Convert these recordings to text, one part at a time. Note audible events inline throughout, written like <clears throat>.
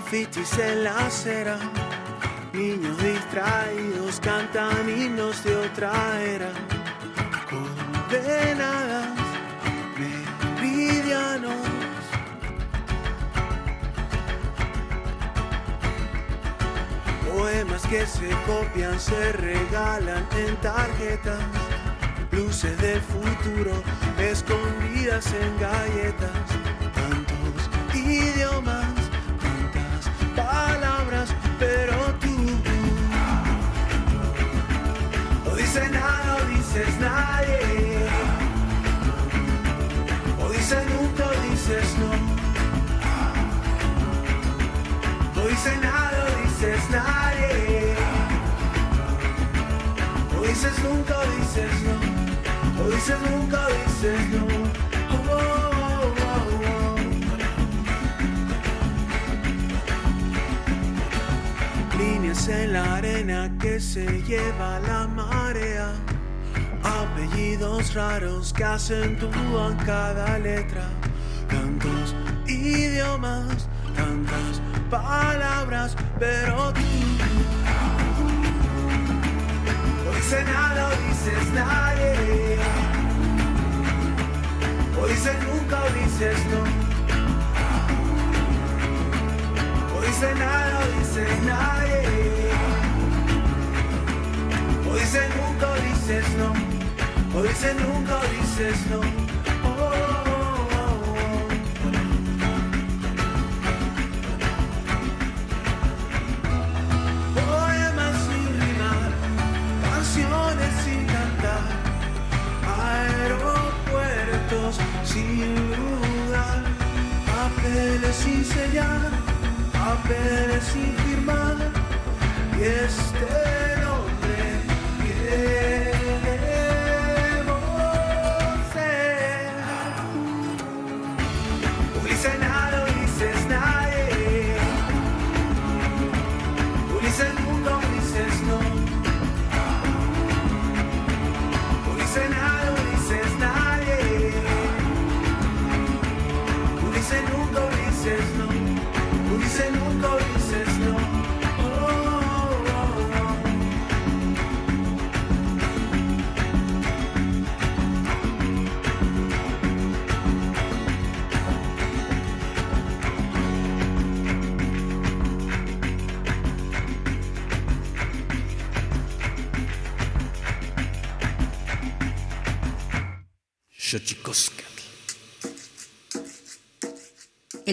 Grafitis en la acera. Niños distraídos cantan himnos de otra era. Condenadas, meridianos. Poemas que se copian, se regalan en tarjetas. Luces del futuro escondidas en galletas nunca, dices no. O dices nunca, dices no. en la arena que se lleva la marea. Apellidos raros que acentúan cada letra. Tantos idiomas, tantas palabras, pero tú no dices nada, o dices nadie. O dices nunca, o dices no. dice nada, o dice nadie. O dice nunca, o dices no. O dice nunca, o dices no. Sin dudar, papeles sin sellar papeles sin firmar. Y este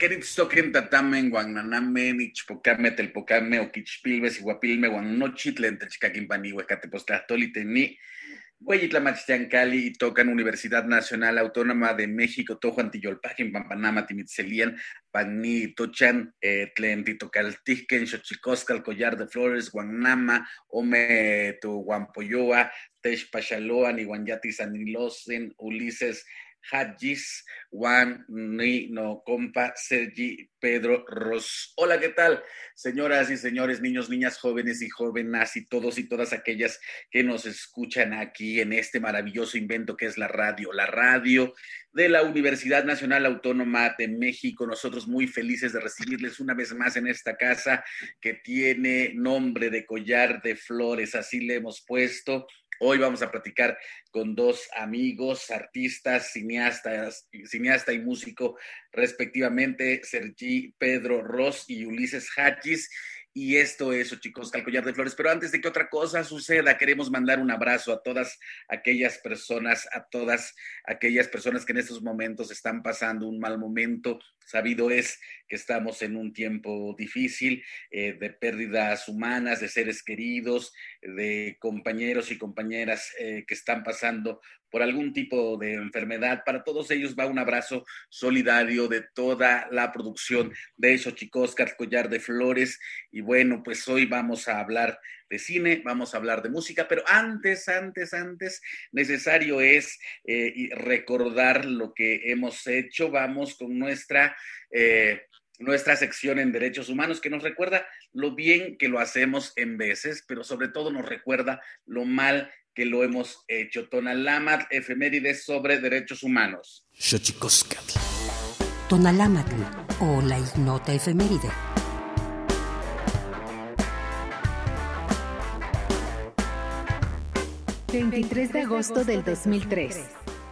Queritztoquen tatamen, guananame, nichpocame, telpocame, oquichpilves, iguapilme, guanochitle, entre chicaquimpani, huecatepostlahtolite, ni Hueyitlamachtiancali y tocan Universidad Nacional Autónoma de México, Tojo Antiyolpajen, Pampanama, Timitzelian, Pani, Tochan, eh, Tlen, Titocaltijken, Xochicoscal, Collar de Flores, Guanama, Ome, Tu Guampoyoa, Tesh Pachaloa, Nihuanyati Sanilosen, Ulises, Hadjis, Juan, Ni, No, Compa, Sergi, Pedro, Ros. Hola, ¿qué tal? Señoras y señores, niños, niñas, jóvenes y jóvenes y todos y todas aquellas que nos escuchan aquí en este maravilloso invento que es la radio, la radio de la Universidad Nacional Autónoma de México. Nosotros muy felices de recibirles una vez más en esta casa que tiene nombre de collar de flores, así le hemos puesto. Hoy vamos a platicar con dos amigos, artistas, cineastas, cineasta y músico, respectivamente, Sergi Pedro Ross y Ulises Hachis. y esto es chicos, Collar de Flores. Pero antes de que otra cosa suceda, queremos mandar un abrazo a todas aquellas personas, a todas aquellas personas que en estos momentos están pasando un mal momento. Sabido es que estamos en un tiempo difícil eh, de pérdidas humanas, de seres queridos, de compañeros y compañeras eh, que están pasando por algún tipo de enfermedad. Para todos ellos va un abrazo solidario de toda la producción de Xochicóscar Collar de Flores. Y bueno, pues hoy vamos a hablar de cine, vamos a hablar de música, pero antes, antes, antes, necesario es eh, recordar lo que hemos hecho. Vamos con nuestra... Eh, nuestra sección en derechos humanos, que nos recuerda lo bien que lo hacemos en veces, pero sobre todo nos recuerda lo mal que lo hemos hecho. Tonalámatl, efemérides sobre derechos humanos. Tonalámatl o la ignota efeméride. ...23 de agosto del 2003...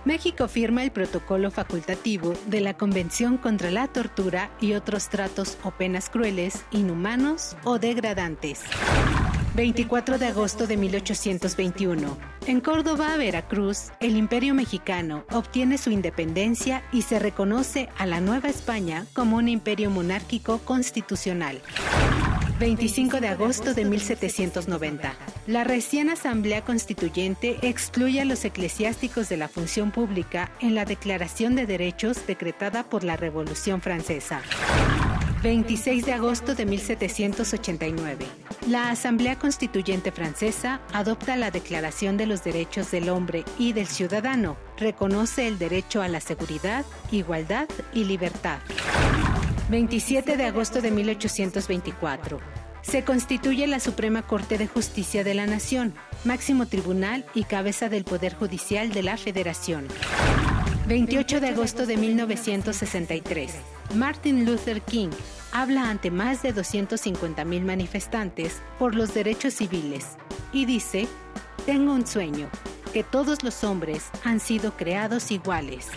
México firma el protocolo facultativo de la Convención contra la Tortura y otros tratos o penas crueles, inhumanos o degradantes. 24 de agosto de 1821. En Córdoba, Veracruz, el Imperio Mexicano obtiene su independencia y se reconoce a la Nueva España como un imperio monárquico constitucional. 25 de agosto de 1790. La recién Asamblea Constituyente excluye a los eclesiásticos de la función pública en la Declaración de Derechos decretada por la Revolución Francesa. 26 de agosto de 1789. La Asamblea Constituyente Francesa adopta la Declaración de los Derechos del Hombre y del Ciudadano. Reconoce el derecho a la seguridad, igualdad y libertad. 27 de agosto de 1824. Se constituye la Suprema Corte de Justicia de la Nación, máximo tribunal y cabeza del Poder Judicial de la Federación. 28 de agosto de 1963. Martin Luther King habla ante más de 250.000 manifestantes por los derechos civiles y dice, tengo un sueño, que todos los hombres han sido creados iguales.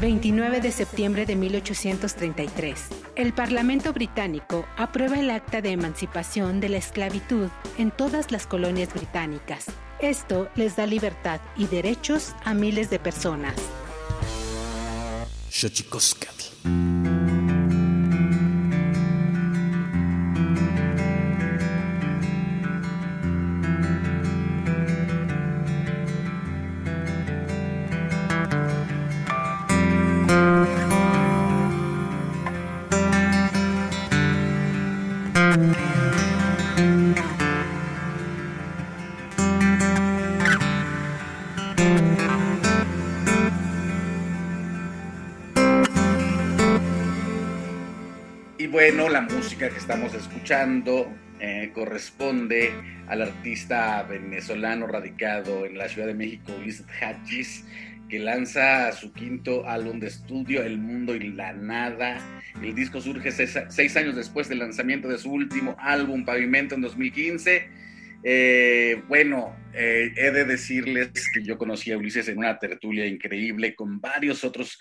29 de septiembre de 1833. El Parlamento británico aprueba el acta de emancipación de la esclavitud en todas las colonias británicas. Esto les da libertad y derechos a miles de personas. La música que estamos escuchando eh, corresponde al artista venezolano radicado en la Ciudad de México, Luis Hachis, que lanza su quinto álbum de estudio, El Mundo y la Nada. El disco surge seis, años después del lanzamiento de su último álbum, Pavimento, en 2015. Eh, bueno, eh, he de decirles que yo conocí a Ulises en una tertulia increíble con varios otros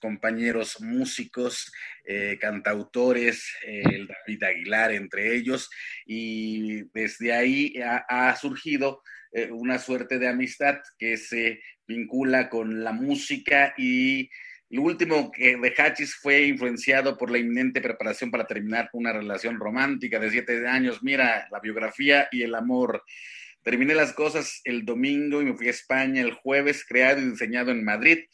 compañeros músicos eh, cantautores, el David Aguilar entre ellos, y desde ahí ha, surgido eh, una suerte de amistad que se vincula con la música y lo último que de Hachis fue influenciado por la inminente preparación para terminar una relación romántica de siete años. Mira, la biografía y el amor. Terminé las cosas el domingo y me fui a España el jueves, creado y diseñado en Madrid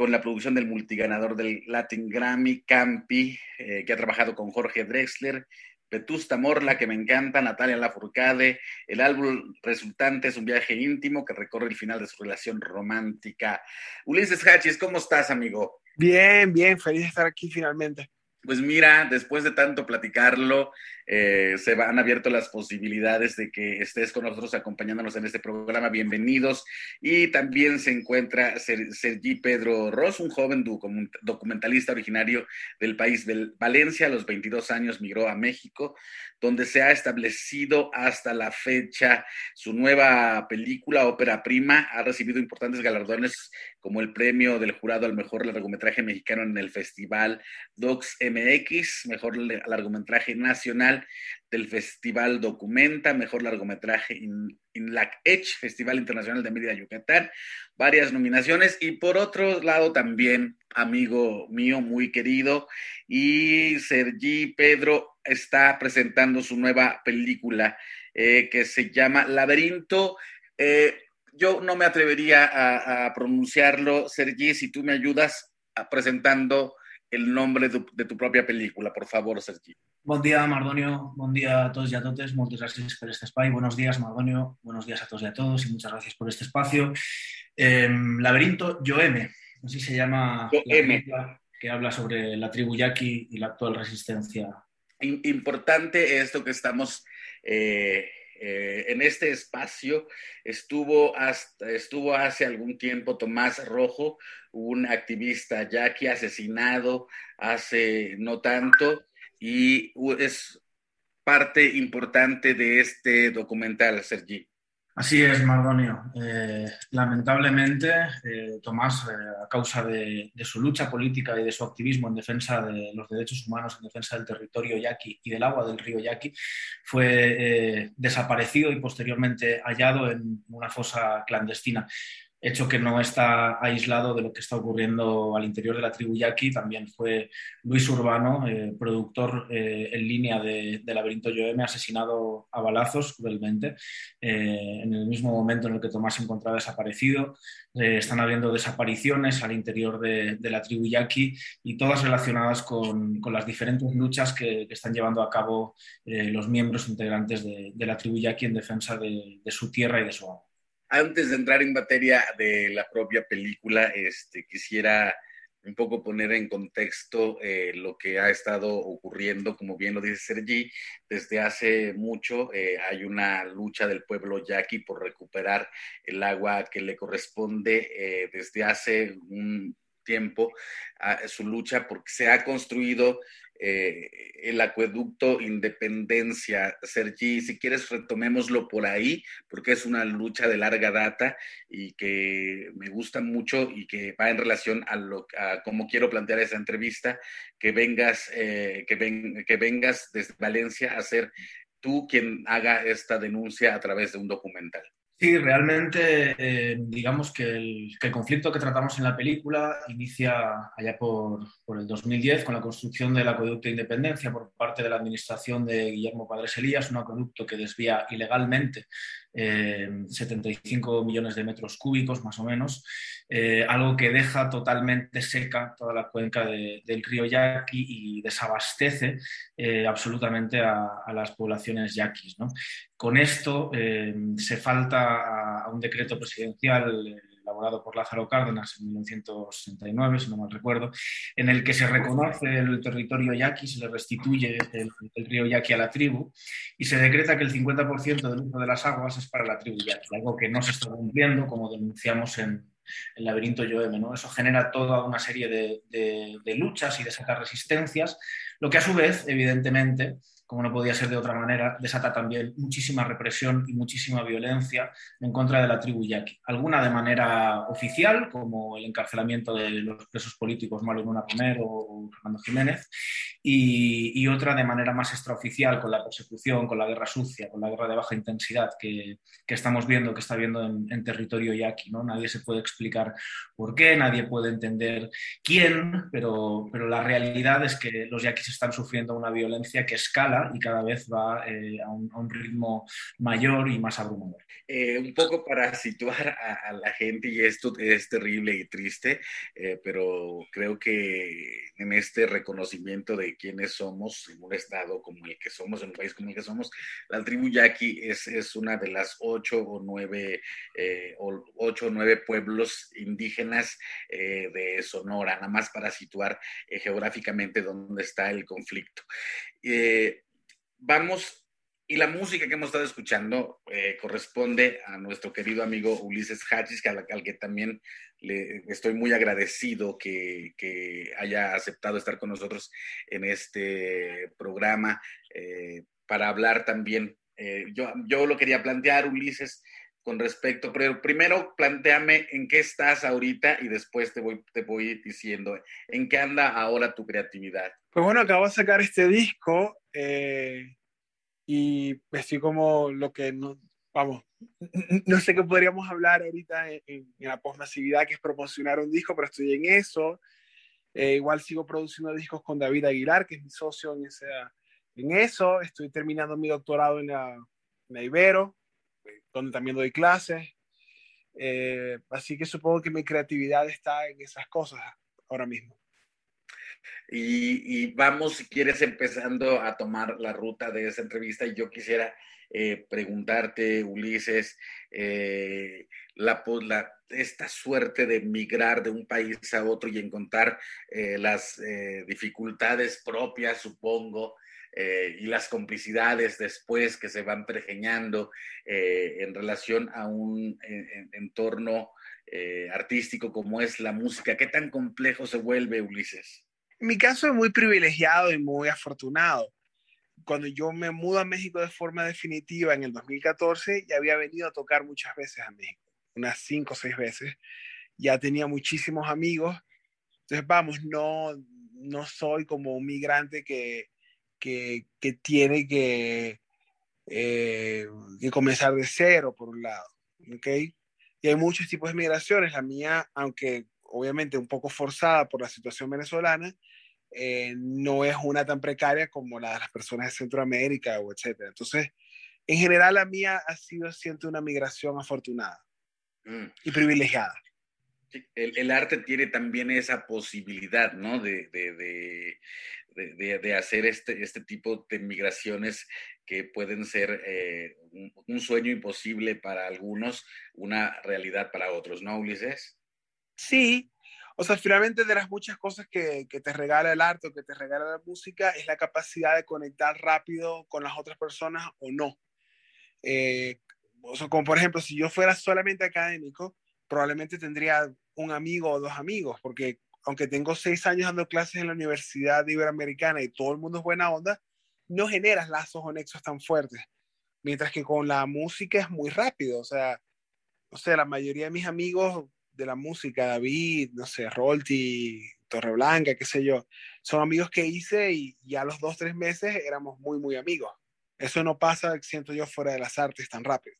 con la producción del multiganador del Latin Grammy, Campi, eh, que ha trabajado con Jorge Drexler, Vetusta Morla, que me encanta, Natalia Lafourcade. El álbum resultante es un viaje íntimo que recorre el final de su relación romántica. Ulises Hachis, ¿cómo estás, amigo? Bien, bien, feliz de estar aquí finalmente. Pues mira, después de tanto platicarlo, eh, se han abierto las posibilidades de que estés con nosotros acompañándonos en este programa. Bienvenidos. Y también se encuentra Sergi Pedro Ross, un joven documentalista originario del país de Valencia. A los 22 años migró a México, donde se ha establecido hasta la fecha su nueva película, ópera prima. Ha recibido importantes galardones como el premio del jurado al mejor largometraje mexicano en el Festival Docs MX, mejor largometraje nacional del Festival Documenta, mejor largometraje in, la Edge, Festival Internacional de Mérida, Yucatán, varias nominaciones y por otro lado también amigo mío muy querido y Sergi Pedro está presentando su nueva película eh, que se llama Laberinto. Eh, yo no me atrevería a, pronunciarlo, Sergi, si tú me ayudas presentando el nombre de tu, propia película, por favor, Sergi. Buen día, Mardonio. Buen día a todos y a todas. Muchas gracias por este espacio. Buenos días, Mardonio. Buenos días a todos y a todos y muchas gracias por este espacio. Em, Laberinto Yoeme, así se llama la película que habla sobre la tribu yaqui y la actual resistencia. Importante esto que estamos eh, eh, en este espacio estuvo, hasta, estuvo hace algún tiempo Tomás Rojo, un activista yaqui asesinado hace no tanto y es parte importante de este documental, Sergi. Así es, Mardonio. Eh, lamentablemente, eh, Tomás, eh, a causa de, su lucha política y de su activismo en defensa de los derechos humanos, en defensa del territorio yaqui y del agua del río Yaqui, fue desaparecido y posteriormente hallado en una fosa clandestina hecho que no está aislado de lo que está ocurriendo al interior de la tribu yaqui. También fue Luis Urbano, eh, productor eh, en línea de, Laberinto Yoeme, asesinado a balazos cruelmente eh, en el mismo momento en el que Tomás se encontraba desaparecido. están habiendo desapariciones al interior de, la tribu yaqui y todas relacionadas con, las diferentes luchas que, están llevando a cabo los miembros integrantes de, la tribu yaqui en defensa de su tierra y de su agua antes de entrar en materia de la propia película, este, quisiera un poco poner en contexto eh, lo que ha estado ocurriendo, como bien lo dice Sergi, desde hace mucho eh, hay una lucha del pueblo yaqui por recuperar el agua que le corresponde eh, desde hace un tiempo, a su lucha porque se ha construido eh, el acueducto Independencia. Sergi, si quieres retomémoslo por ahí, porque es una lucha de larga data y que me gusta mucho y que va en relación a, lo, a cómo quiero plantear esa entrevista, que vengas, eh, que, que vengas desde Valencia a ser tú quien haga esta denuncia a través de un documental. Sí, realmente eh, digamos que el, conflicto que tratamos en la película inicia allá por, el 2010 con la construcción del acueducto de Independencia por parte de la administración de Guillermo Padres Elías, un acueducto que desvía ilegalmente 75 eh, millones de metros cúbicos más o menos, eh, algo que deja totalmente seca toda la cuenca del río Yaqui y desabastece absolutamente a, las poblaciones yaquis. Con esto eh, se falta a, un decreto presidencial eh, elaborado por Lázaro Cárdenas en 1969, si no mal recuerdo, en el que se reconoce el territorio yaqui, se le restituye el, río yaqui a la tribu y se decreta que el 50% del uso de las aguas es para la tribu yaqui, algo que no se está cumpliendo, como denunciamos en, el laberinto Yoeme. Eso genera toda una serie de luchas y de sacar resistencias, lo que a su vez, evidentemente, como no podía ser de otra manera, desata también muchísima represión y muchísima violencia en contra de la tribu yaqui. Alguna de manera oficial, como el encarcelamiento de los presos políticos Mario Luna Romero o Fernando Jiménez, y, otra de manera más extraoficial, con la persecución, con la guerra sucia, con la guerra de baja intensidad que, estamos viendo, que está viendo en, territorio yaqui. ¿no? Nadie se puede explicar por qué, nadie puede entender quién, pero, pero la realidad es que los yaquis están sufriendo una violencia que escala y cada vez va eh, a, un, ritmo mayor y más abrumador. Eh, un poco para situar a, la gente, y esto es terrible y triste, eh, pero creo que en este reconocimiento de quiénes somos en un estado como el que somos, en un país como el que somos, la tribu yaqui es, es una de las ocho o nueve, o ocho nueve pueblos indígenas de Sonora, nada más para situar geográficamente dónde está el conflicto. Eh, vamos, y la música que hemos estado escuchando eh, corresponde a nuestro querido amigo Ulises Hachis, al, al que también le estoy muy agradecido que, haya aceptado estar con nosotros en este programa eh, para hablar también. Eh, yo, yo lo quería plantear, Ulises, con respecto, pero primero planteame en qué estás ahorita y después te voy, te voy diciendo en qué anda ahora tu creatividad. Pues bueno, acabo de sacar este disco eh, y estoy como lo que no, vamos, <laughs> no sé qué podríamos hablar ahorita en, la posmasividad, que es promocionar un disco, pero estoy en eso. Eh, igual sigo produciendo discos con David Aguilar, que es mi socio en, en eso. Estoy terminando mi doctorado en la, en Ibero, donde también doy clases. Eh, así que supongo que mi creatividad está en esas cosas ahora mismo. Y, vamos, si quieres, empezando a tomar la ruta de esa entrevista. Y yo quisiera eh, preguntarte, Ulises, eh, la, la, esta suerte de migrar de un país a otro y encontrar eh, las dificultades propias, supongo, y las complicidades después que se van pergeñando en relación a un entorno artístico como es la música. ¿Qué tan complejo se vuelve, Ulises? Mi caso es muy privilegiado y muy afortunado cuando yo me mudo a México de forma definitiva en el 2014, ya había venido a tocar muchas veces a México, unas cinco o seis veces. Ya tenía muchísimos amigos. Entonces, vamos, no, no soy como un migrante que, que, que tiene que, eh, que comenzar de cero, por un lado. ¿okay? Y hay muchos tipos de migraciones. La mía, aunque obviamente un poco forzada por la situación venezolana, eh, no es una tan precaria como la de las personas de Centroamérica o etcétera. Entonces, en general la mía ha sido, siento, una migración afortunada mm. y privilegiada. el, el, arte tiene también esa posibilidad, ¿no? De, de, de, de hacer este, este tipo de migraciones que pueden ser eh, un, un, sueño imposible para algunos, una realidad para otros, ¿no, Ulises? Sí, o sea, finalmente de las muchas cosas que, que, te regala el arte o que te regala la música es la capacidad de conectar rápido con las otras personas o no. Eh, o sea, como por ejemplo, si yo fuera solamente académico, probablemente tendría un amigo o dos amigos, porque aunque tengo seis años dando clases en la Universidad Iberoamericana y todo el mundo es buena onda, no generas lazos o nexos tan fuertes. Mientras que con la música es muy rápido, o sea, o sea, la mayoría de mis amigos de la música, David, no sé, Rolti, Torreblanca, qué sé yo, son amigos que hice y ya los dos, tres meses éramos muy, muy amigos. Eso no pasa, siento yo, fuera de las artes tan rápido.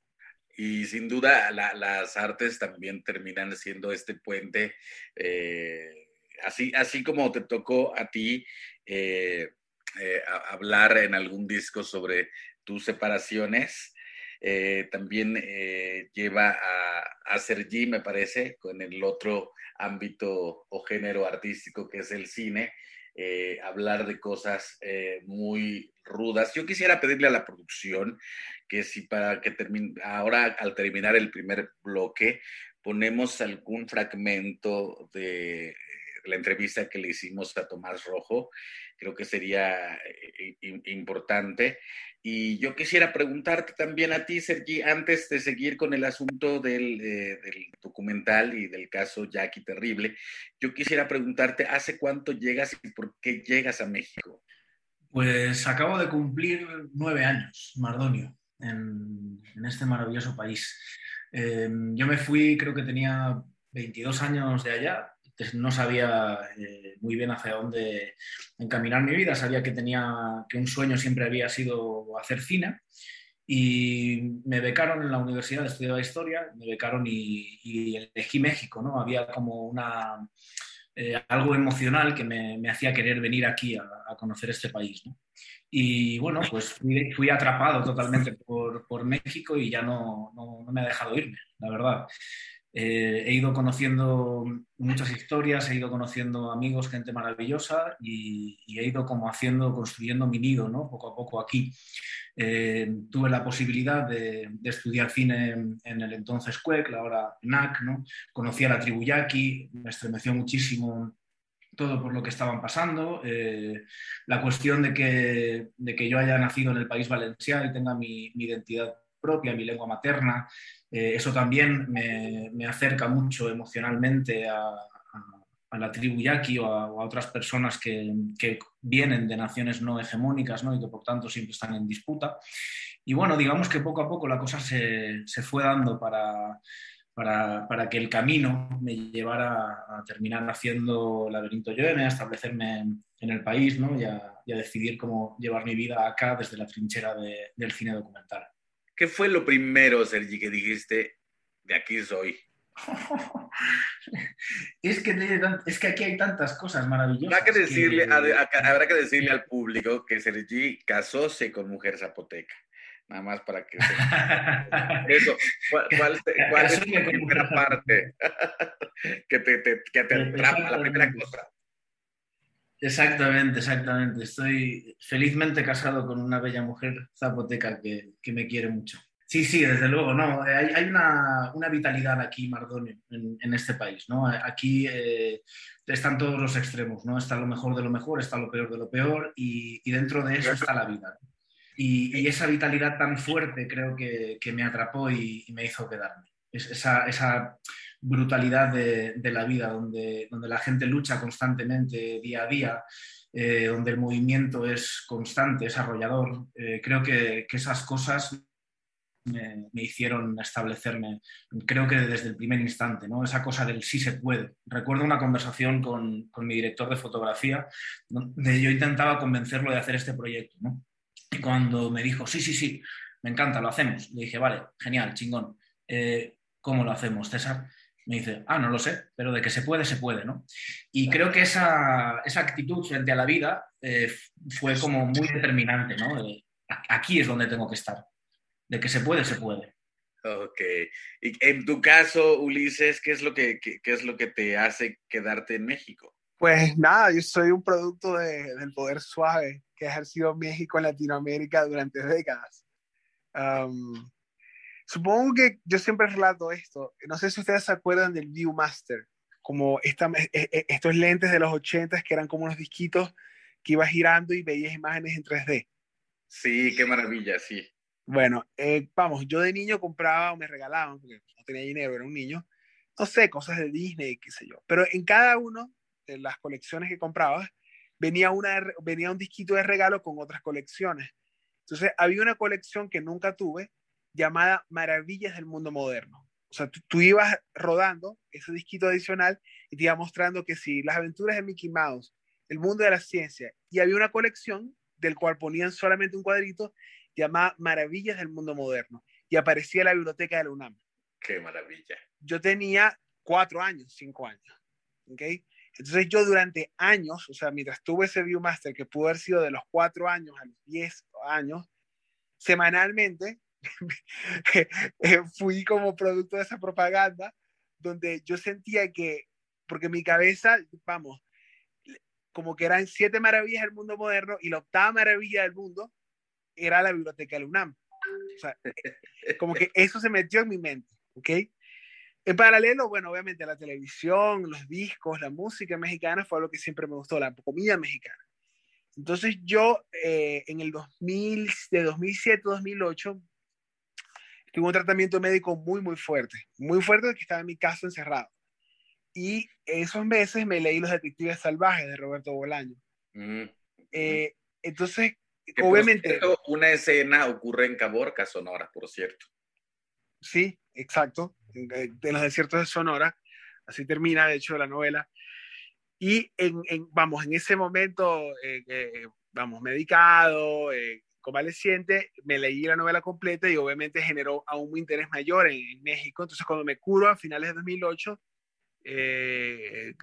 Y sin duda las artes también terminan siendo este puente, eh, así, así como te tocó a ti eh, eh, hablar en algún disco sobre tus separaciones, también lleva a, a Sergi, me parece, con el otro ámbito o género artístico que es el cine, eh, hablar de cosas muy rudas. Yo quisiera pedirle a la producción que si para que termine, ahora al terminar el primer bloque, ponemos algún fragmento de la entrevista que le hicimos a Tomás Rojo, creo que sería importante. Y yo quisiera preguntarte también a ti, Sergi, antes de seguir con el asunto del, eh, documental y del caso Jackie Terrible, yo quisiera preguntarte, ¿hace cuánto llegas y por qué llegas a México? Pues acabo de cumplir nueve años, Mardonio, en, en este maravilloso país. Eh, yo me fui, creo que tenía 22 años de allá, no sabía eh, muy bien hacia dónde encaminar mi vida, sabía que tenía que un sueño siempre había sido hacer cine y me becaron en la universidad, estudiaba historia, me becaron y, y elegí México, ¿no? Había como una, eh, algo emocional que me, hacía querer venir aquí a, conocer este país. Y bueno, pues fui, fui atrapado totalmente por, por, México y ya no, no, no me ha dejado irme, la verdad. Eh, he ido conociendo muchas historias, he ido conociendo amigos, gente maravillosa y, he ido como haciendo, construyendo mi nido, ¿no? Poco a poco aquí. Eh, tuve la posibilidad de, estudiar cine en, el entonces CUEC, ahora NAC, ¿no? Conocí a la tribu Yaqui, me estremeció muchísimo todo por lo que estaban pasando, eh, la cuestión de que, de que yo haya nacido en el país valenciano y tenga mi identidad propia, mi lengua materna. Eh, eso también me, me, acerca mucho emocionalmente a, a, a la tribu yaqui o a, otras personas que, que, vienen de naciones no hegemónicas ¿no? y que por tanto siempre están en disputa. Y bueno, digamos que poco a poco la cosa se, se fue dando para, para, para, que el camino me llevara a terminar haciendo laberinto Yoeme, a establecerme en el país ¿no? y, a, y, a, decidir cómo llevar mi vida acá desde la trinchera de, del cine documental. ¿Qué fue lo primero, Sergi, que dijiste, de aquí soy? <laughs> es, que es que aquí hay tantas cosas maravillosas. Habrá que decirle, que... A, a, habrá que decirle al público que Sergi casóse con mujer zapoteca. Nada más para que... <laughs> Eso, ¿cuál, cuál, cuál es la primera parte <laughs> que te, te, que te atrapa, la primera cosa? Exactamente, exactamente. Estoy felizmente casado con una bella mujer zapoteca que, que me quiere mucho. Sí, sí, desde luego, no. Hay, hay una, una, vitalidad aquí, Mardonio, en, en, este país, ¿no? Aquí eh, están todos los extremos, ¿no? Está lo mejor de lo mejor, está lo peor de lo peor y, y dentro de eso está la vida. Y, y, esa vitalidad tan fuerte creo que, que me atrapó y, me hizo quedarme. Es, esa, esa brutalidad de, de, la vida, donde, donde la gente lucha constantemente día a día, eh, donde el movimiento es constante, es arrollador. Eh, creo que, que esas cosas me, me, hicieron establecerme, creo que desde el primer instante, ¿no? esa cosa del sí se puede. Recuerdo una conversación con, con mi director de fotografía, donde yo intentaba convencerlo de hacer este proyecto. ¿no? Y cuando me dijo, sí, sí, sí, me encanta, lo hacemos, le dije, vale, genial, chingón. Eh, ¿Cómo lo hacemos, César? Me dice, ah, no lo sé, pero de que se puede, se puede, ¿no? Y creo que esa, esa actitud frente a la vida eh, fue como muy determinante, ¿no? Aquí es donde tengo que estar de que se puede, se puede. Ok. Y en tu caso, Ulises, ¿qué es lo que, qué, qué es lo que te hace quedarte en México? Pues nada, yo soy un producto de, del poder suave que ha ejercido México en Latinoamérica durante décadas. Um, supongo que yo siempre relato esto. No sé si ustedes se acuerdan del Viewmaster, como esta, estos lentes de los 80 que eran como unos disquitos que ibas girando y veías imágenes en 3D. Sí, qué maravilla, sí. Bueno, eh, vamos, yo de niño compraba o me regalaban, porque no tenía dinero, era un niño, no sé, cosas de Disney, qué sé yo. Pero en cada uno de las colecciones que compraba, venía, una, venía un disquito de regalo con otras colecciones. Entonces, había una colección que nunca tuve llamada Maravillas del Mundo Moderno. O sea, tú, tú ibas rodando ese disquito adicional y te iba mostrando que sí, las aventuras de Mickey Mouse, el mundo de la ciencia, y había una colección del cual ponían solamente un cuadrito llamada Maravillas del Mundo Moderno y aparecía en la biblioteca de la UNAM. ¡Qué maravilla! Yo tenía cuatro años, cinco años. ¿ok? Entonces yo durante años, o sea, mientras tuve ese Viewmaster que pudo haber sido de los cuatro años a los diez años, semanalmente <laughs> fui como producto de esa propaganda donde yo sentía que, porque mi cabeza, vamos, como que eran siete maravillas del mundo moderno y la octava maravilla del mundo era la biblioteca del UNAM. O sea, como que eso se metió en mi mente, ¿ok? En paralelo, bueno, obviamente la televisión, los discos, la música mexicana fue lo que siempre me gustó, la comida mexicana. Entonces yo eh, en el 2000, de 2007 2008, tuve un tratamiento médico muy, muy fuerte, muy fuerte que estaba en mi casa encerrado. Y esos meses me leí Los Detectives Salvajes de Roberto Bolaño. Mm. Eh, entonces, que Obviamente. Cierto, una escena ocurre en Caborca, Sonora, por cierto. Sí, exacto, de los desiertos de Sonora. Así termina, de hecho, la novela. Y en, en vamos, en ese momento, eh, eh, vamos, medicado, eh, convaleciente, me leí la novela completa y obviamente generó aún un interés mayor en, en México. Entonces, cuando me curo a finales de 2008, eh,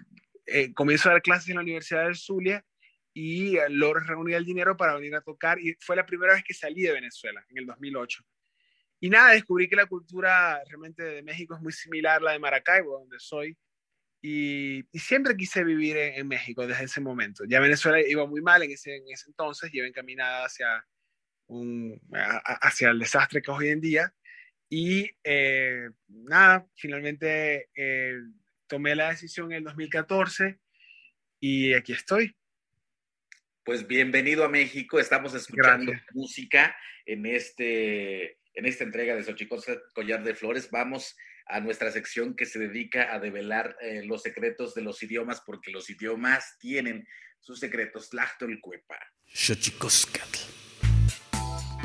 eh, comienzo a dar clases en la Universidad del Zulia y logro reunir el dinero para venir a tocar y fue la primera vez que salí de Venezuela, en el 2008. Y nada, descubrí que la cultura realmente de México es muy similar a la de Maracaibo, donde soy, y, y siempre quise vivir en, en, México desde ese momento. Ya Venezuela iba muy mal en ese, en ese entonces, iba encaminada hacia, un, a, hacia el desastre que es hoy en día, y eh, nada, finalmente eh, tomé la decisión en el 2014 y aquí estoy. Pues bienvenido a México. Estamos escuchando Gracias. música en, este, en esta entrega de Xochicosca Collar de Flores. Vamos a nuestra sección que se dedica a develar eh, los secretos de los idiomas, porque los idiomas tienen sus secretos. Tlachtolcuepa.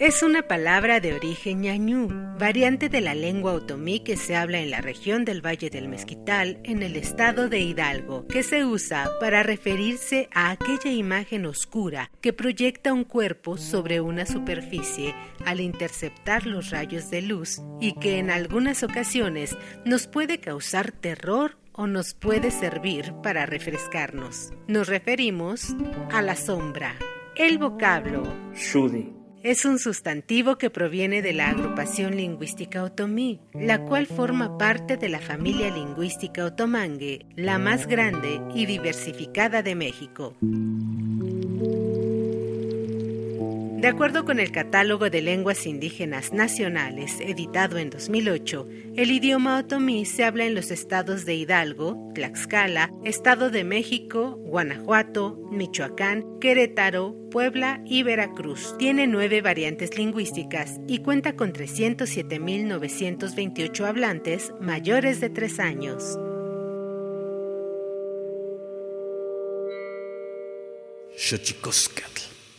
Es una palabra de origen ñañú, variante de la lengua otomí que se habla en la región del Valle del Mezquital, en el estado de Hidalgo, que se usa para referirse a aquella imagen oscura que proyecta un cuerpo sobre una superficie al interceptar los rayos de luz y que en algunas ocasiones nos puede causar terror o nos puede servir para refrescarnos. Nos referimos a la sombra. El vocablo Shudi es un sustantivo que proviene de la agrupación lingüística otomí, la cual forma parte de la familia lingüística otomangue, la más grande y diversificada de México. De acuerdo con el Catálogo de Lenguas Indígenas Nacionales, editado en 2008, el idioma otomí se habla en los estados de Hidalgo, Tlaxcala, Estado de México, Guanajuato, Michoacán, Querétaro, Puebla y Veracruz. Tiene nueve variantes lingüísticas y cuenta con 307.928 hablantes mayores de tres años.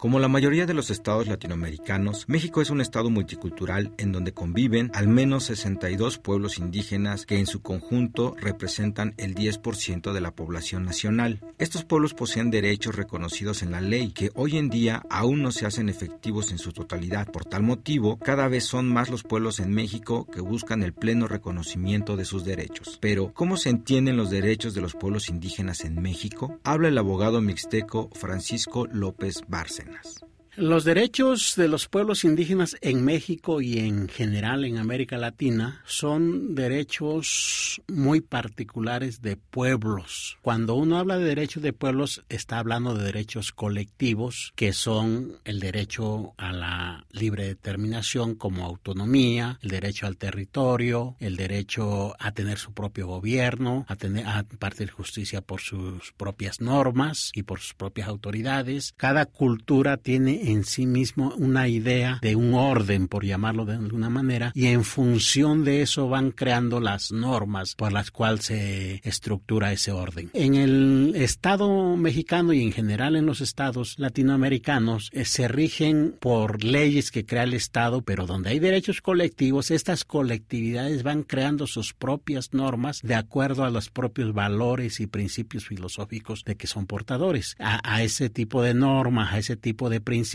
Como la mayoría de los estados latinoamericanos, México es un estado multicultural en donde conviven al menos 62 pueblos indígenas que en su conjunto representan el 10% de la población nacional. Estos pueblos poseen derechos reconocidos en la ley que hoy en día aún no se hacen efectivos en su totalidad. Por tal motivo, cada vez son más los pueblos en México que buscan el pleno reconocimiento de sus derechos. Pero, ¿cómo se entienden los derechos de los pueblos indígenas en México? Habla el abogado mixteco Francisco López Bárcena. Los derechos de los pueblos indígenas en México y en general en América Latina son derechos muy particulares de pueblos. Cuando uno habla de derechos de pueblos, está hablando de derechos colectivos, que son el derecho a la libre determinación como autonomía, el derecho al territorio, el derecho a tener su propio gobierno, a tener a partir justicia por sus propias normas y por sus propias autoridades. Cada cultura tiene en sí mismo una idea de un orden, por llamarlo de alguna manera, y en función de eso van creando las normas por las cuales se estructura ese orden. En el Estado mexicano y en general en los estados latinoamericanos eh, se rigen por leyes que crea el Estado, pero donde hay derechos colectivos, estas colectividades van creando sus propias normas de acuerdo a los propios valores y principios filosóficos de que son portadores. A, a ese tipo de normas, a ese tipo de principios,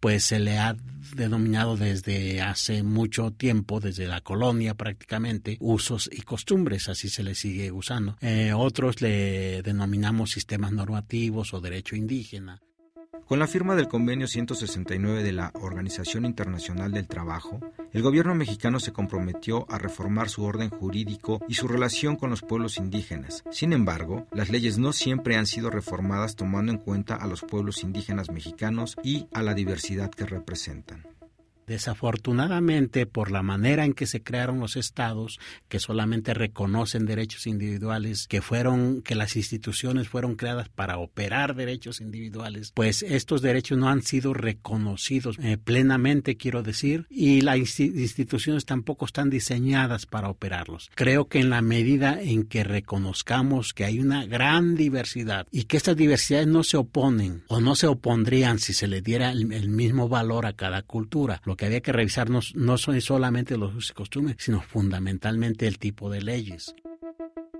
pues se le ha denominado desde hace mucho tiempo, desde la colonia prácticamente, usos y costumbres, así se le sigue usando. Eh, otros le denominamos sistemas normativos o derecho indígena. Con la firma del convenio 169 de la Organización Internacional del Trabajo, el gobierno mexicano se comprometió a reformar su orden jurídico y su relación con los pueblos indígenas. Sin embargo, las leyes no siempre han sido reformadas tomando en cuenta a los pueblos indígenas mexicanos y a la diversidad que representan. Desafortunadamente, por la manera en que se crearon los estados, que solamente reconocen derechos individuales, que fueron, que las instituciones fueron creadas para operar derechos individuales, pues estos derechos no han sido reconocidos eh, plenamente, quiero decir, y las instituciones tampoco están diseñadas para operarlos. Creo que en la medida en que reconozcamos que hay una gran diversidad y que estas diversidades no se oponen o no se opondrían si se le diera el, el mismo valor a cada cultura, que había que revisarnos no son solamente los usos y costumbres, sino fundamentalmente el tipo de leyes.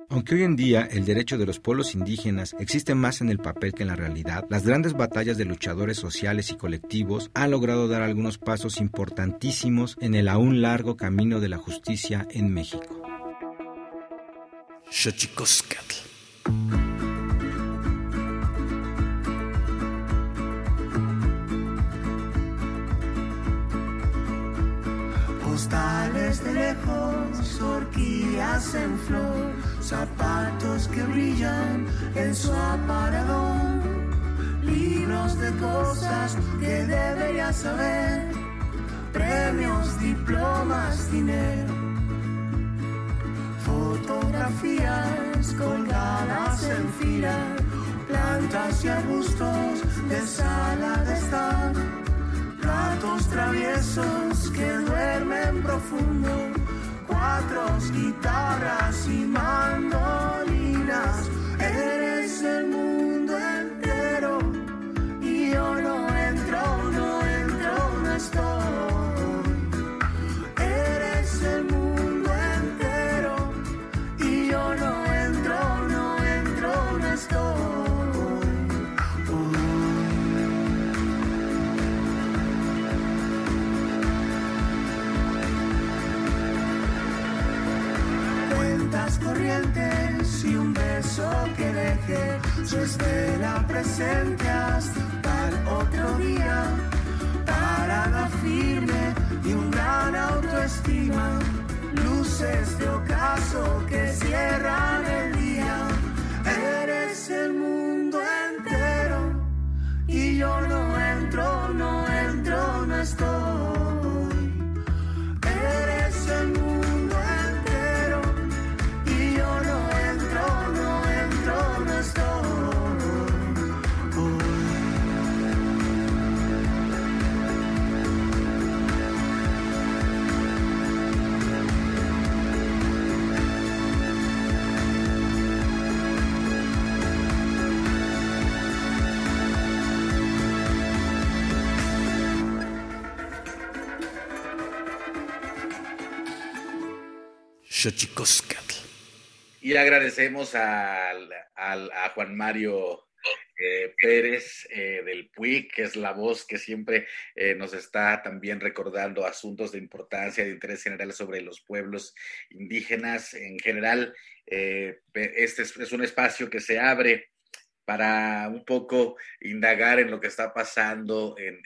Aunque hoy en día el derecho de los pueblos indígenas existe más en el papel que en la realidad, las grandes batallas de luchadores sociales y colectivos han logrado dar algunos pasos importantísimos en el aún largo camino de la justicia en México. Postales de lejos, orquídeas en flor, zapatos que brillan en su aparador, libros de cosas que deberías saber, premios, diplomas, dinero, fotografías colgadas en fila, plantas y arbustos de sala de estar gatos traviesos que duermen profundo, cuatro guitarras y mandolinas. Xochicoscatl. Y agradecemos al- al- a Juan Mario eh, Pérez eh, del PUIC, que es la voz que siempre eh, nos está también recordando asuntos de importancia, de interés general sobre los pueblos indígenas en general. Este es, un espacio que se abre para un poco indagar en lo que está pasando en,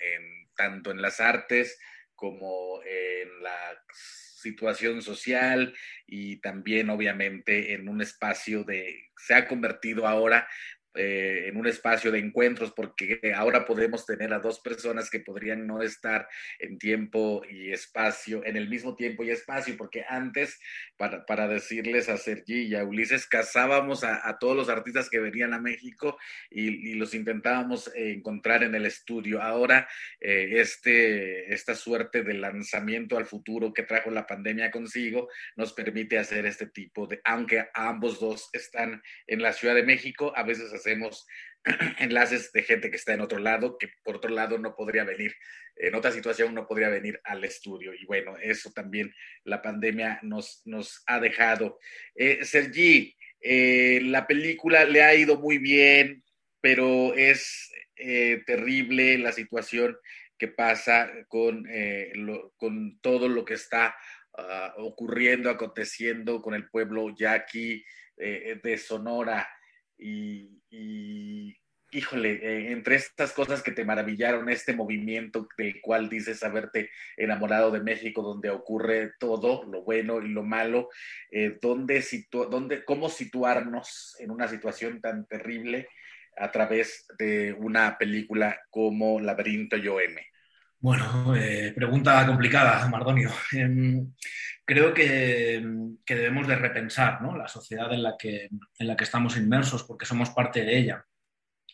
tanto en las artes como en la situación social y también obviamente en un espacio de, se ha convertido ahora eh, en un espacio de encuentros, porque ahora podemos tener a dos personas que podrían no estar en tiempo y espacio, en el mismo tiempo y espacio, porque antes, para, para decirles a Sergi y a Ulises, cazábamos a, a todos los artistas que venían a México y, y los intentábamos eh, encontrar en el estudio. Ahora, eh, este, esta suerte de lanzamiento al futuro que trajo la pandemia consigo nos permite hacer este tipo de, aunque ambos dos están en la Ciudad de México, a veces hacemos <clears throat> enlaces de gente que está en otro lado, que por otro lado no podría venir, en otra situación no podría venir al estudio. Y bueno, eso también la pandemia nos, nos ha dejado. Eh, Sergi, eh, la película le ha ido muy bien, pero es eh, terrible la situación que pasa con, con todo lo que está uh, ocurriendo, aconteciendo con el pueblo yaqui de Sonora. Y, híjole, eh, entre estas cosas que te maravillaron, este movimiento del cual dices haberte enamorado de México, donde ocurre todo, lo bueno y lo malo, eh, ¿dónde situ dónde, ¿cómo situarnos en una situación tan terrible a través de una película como Laberinto Yoeme? Bueno, eh, pregunta complicada, Mardonio. Creo que, que, debemos de repensar ¿no? la sociedad en la, que, en la que estamos inmersos porque somos parte de ella.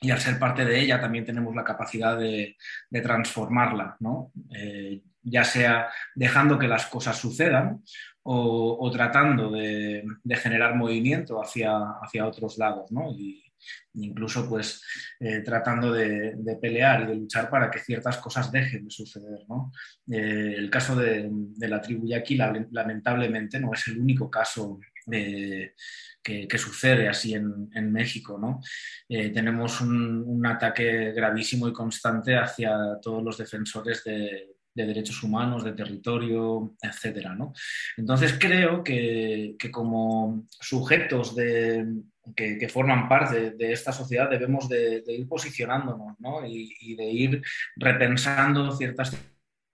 Y al ser parte de ella también tenemos la capacidad de, de transformarla, ¿no? eh, ya sea dejando que las cosas sucedan o, o tratando de, de, generar movimiento hacia, hacia otros lados. ¿no? Y, incluso pues eh, tratando de, pelear y de luchar para que ciertas cosas dejen de suceder. ¿no? Eh, el caso de, la tribu yaqui lamentablemente no es el único caso eh, que, sucede así en, México. ¿no? tenemos un, ataque gravísimo y constante hacia todos los defensores de, de derechos humanos, de territorio, etcétera, ¿no? Entonces creo que como sujetos de, que, forman parte de esta sociedad debemos de, ir posicionándonos ¿no? y, y, de ir repensando ciertas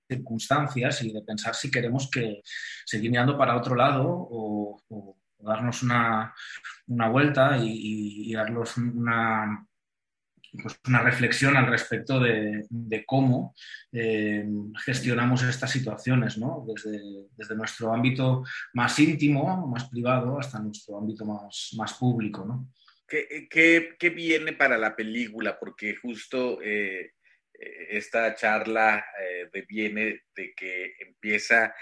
circunstancias y de pensar si queremos que seguir mirando para otro lado o, darnos una, vuelta y, darnos una, pues una reflexión al respecto de, cómo eh, gestionamos estas situaciones, ¿no? desde, nuestro ámbito más íntimo, más privado, hasta nuestro ámbito más, más público. ¿no? ¿Qué, qué, viene para la película? Porque justo eh, eh, esta charla de viene de que empieza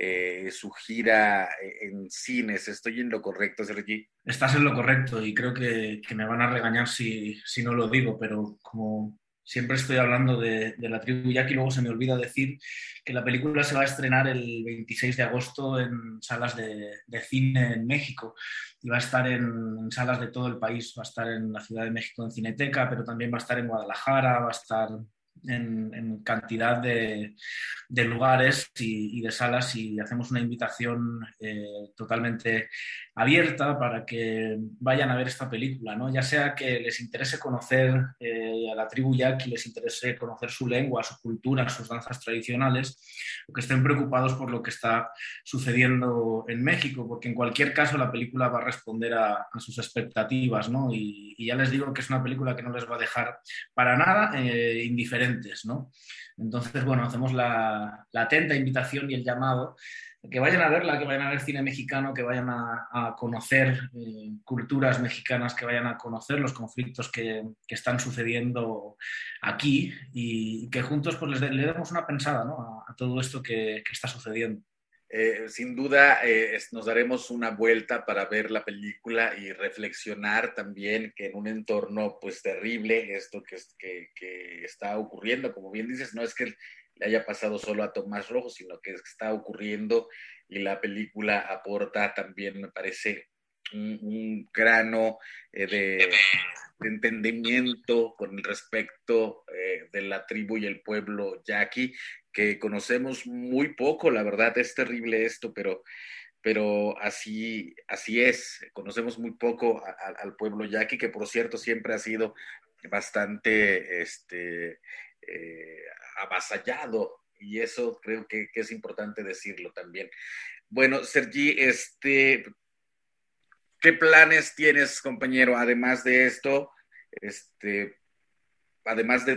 eh, su gira eh, en cines. ¿Estoy en lo correcto, Sergi? Estás en lo correcto y creo que, me van a regañar si, si, no lo digo, pero como siempre estoy hablando de, la tribu Yaqui, luego se me olvida decir que la película se va a estrenar el 26 de agosto en salas de, cine en México y va a estar en, en, salas de todo el país. Va a estar en la Ciudad de México en Cineteca, pero también va a estar en Guadalajara, va a estar en, cantidad de, lugares y, de salas y hacemos una invitación eh, totalmente abierta para que vayan a ver esta película, ¿no? ya sea que les interese conocer eh, a la tribu yaqui, les interese conocer su lengua, su cultura, sus danzas tradicionales, o que estén preocupados por lo que está sucediendo en México, porque en cualquier caso la película va a responder a, sus expectativas, ¿no? y, ya les digo que es una película que no les va a dejar para nada eh, indiferente ¿no? Entonces, bueno, hacemos la, atenta invitación y el llamado que vayan a verla, que vayan a ver cine mexicano, que vayan a, conocer eh, culturas mexicanas, que vayan a conocer los conflictos que, están sucediendo aquí y, que juntos pues, les, le demos una pensada a, todo esto que está sucediendo. Eh, sin duda eh, nos daremos una vuelta para ver la película y reflexionar también que en un entorno pues terrible esto que, que, está ocurriendo, como bien dices, no es que le haya pasado solo a Tomás Rojo, sino que está ocurriendo y la película aporta también, me parece, un, grano eh, de, entendimiento con respecto de la tribu y el pueblo yaqui que conocemos muy poco, la verdad es terrible esto, pero, pero así, así es, conocemos muy poco al pueblo yaqui, que por cierto siempre ha sido bastante este, eh, avasallado y eso creo que, que, es importante decirlo también. Bueno, Sergi, este, ¿qué planes tienes, compañero, además de esto? Este, además de,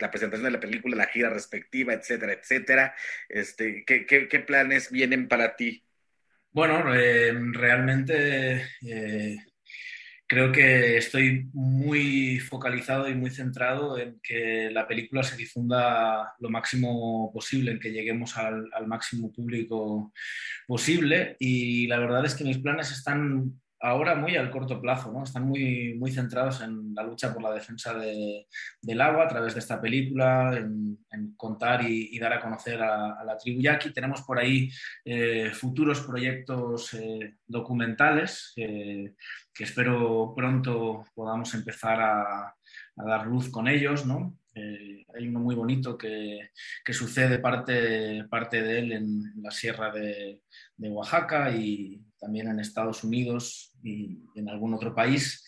la presentación de la película, la gira respectiva, etcétera, etcétera, este, ¿qué, planes vienen para ti? Bueno, eh, realmente eh, creo que estoy muy focalizado y muy centrado en que la película se difunda lo máximo posible, en que lleguemos al máximo público posible y la verdad es que mis planes están ahora muy al corto plazo, ¿no? Están muy, muy centrados en la lucha por la defensa del agua a través de esta película, en, contar y, dar a conocer a, la tribu yaqui. Tenemos por ahí eh, futuros proyectos eh, documentales que espero pronto podamos empezar a, dar luz con ellos, ¿no? Eh, hay uno muy bonito que, sucede parte, parte de él en, la sierra de, de Oaxaca y, también en Estados Unidos y en algún otro país.